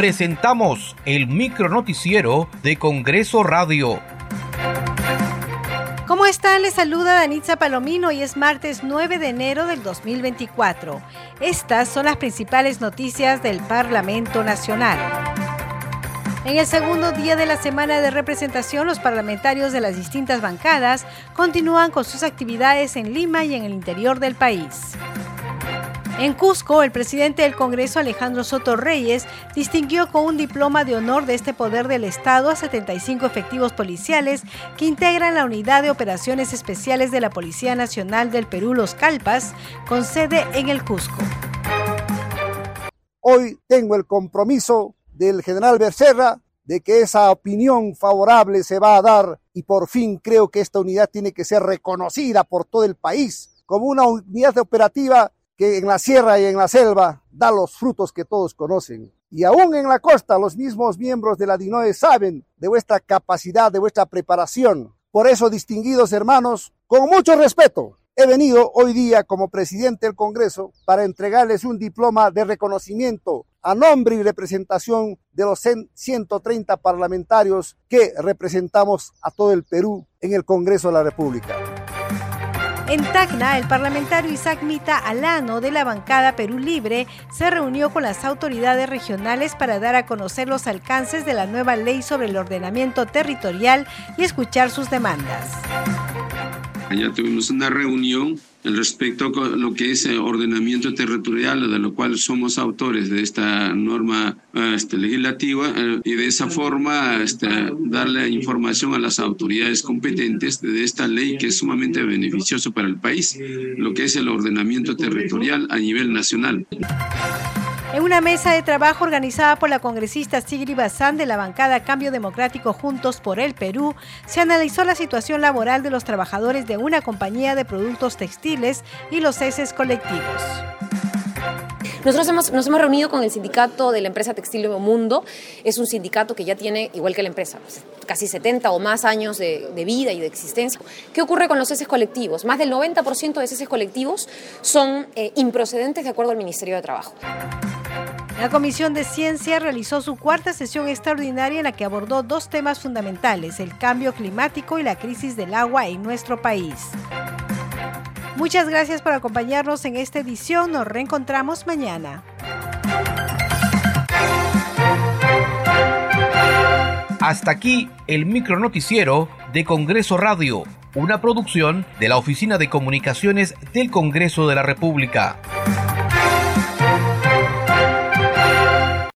presentamos el micronoticiero de Congreso Radio. ¿Cómo están? Les saluda Danitza Palomino y es martes 9 de enero del 2024. Estas son las principales noticias del Parlamento Nacional. En el segundo día de la semana de representación, los parlamentarios de las distintas bancadas continúan con sus actividades en Lima y en el interior del país. En Cusco, el presidente del Congreso, Alejandro Soto Reyes, distinguió con un diploma de honor de este poder del Estado a 75 efectivos policiales que integran la Unidad de Operaciones Especiales de la Policía Nacional del Perú, Los Calpas, con sede en el Cusco. Hoy tengo el compromiso del general Becerra de que esa opinión favorable se va a dar y por fin creo que esta unidad tiene que ser reconocida por todo el país como una unidad operativa que en la sierra y en la selva da los frutos que todos conocen. Y aún en la costa, los mismos miembros de la DINOE saben de vuestra capacidad, de vuestra preparación. Por eso, distinguidos hermanos, con mucho respeto, he venido hoy día como presidente del Congreso para entregarles un diploma de reconocimiento a nombre y representación de los 130 parlamentarios que representamos a todo el Perú en el Congreso de la República. En Tacna, el parlamentario Isaac Mita Alano de la bancada Perú Libre se reunió con las autoridades regionales para dar a conocer los alcances de la nueva ley sobre el ordenamiento territorial y escuchar sus demandas. Allá tuvimos una reunión respecto a lo que es ordenamiento territorial, de lo cual somos autores de esta norma este, legislativa, eh, y de esa forma este, darle información a las autoridades competentes de esta ley que es sumamente beneficioso para el país, lo que es el ordenamiento territorial a nivel nacional. En una mesa de trabajo organizada por la congresista Sigri Bazán de la bancada Cambio Democrático Juntos por el Perú, se analizó la situación laboral de los trabajadores de una compañía de productos textiles y los ceses colectivos. Nosotros nos hemos reunido con el sindicato de la empresa Textil Nuevo Mundo. Es un sindicato que ya tiene, igual que la empresa, pues, casi 70 o más años de, vida y de existencia. ¿Qué ocurre con los ceses colectivos? Más del 90% de ceses colectivos son eh, improcedentes de acuerdo al Ministerio de Trabajo. La Comisión de Ciencia realizó su cuarta sesión extraordinaria en la que abordó dos temas fundamentales, el cambio climático y la crisis del agua en nuestro país. Muchas gracias por acompañarnos en esta edición. Nos reencontramos mañana. Hasta aquí el micronoticiero de Congreso Radio, una producción de la Oficina de Comunicaciones del Congreso de la República.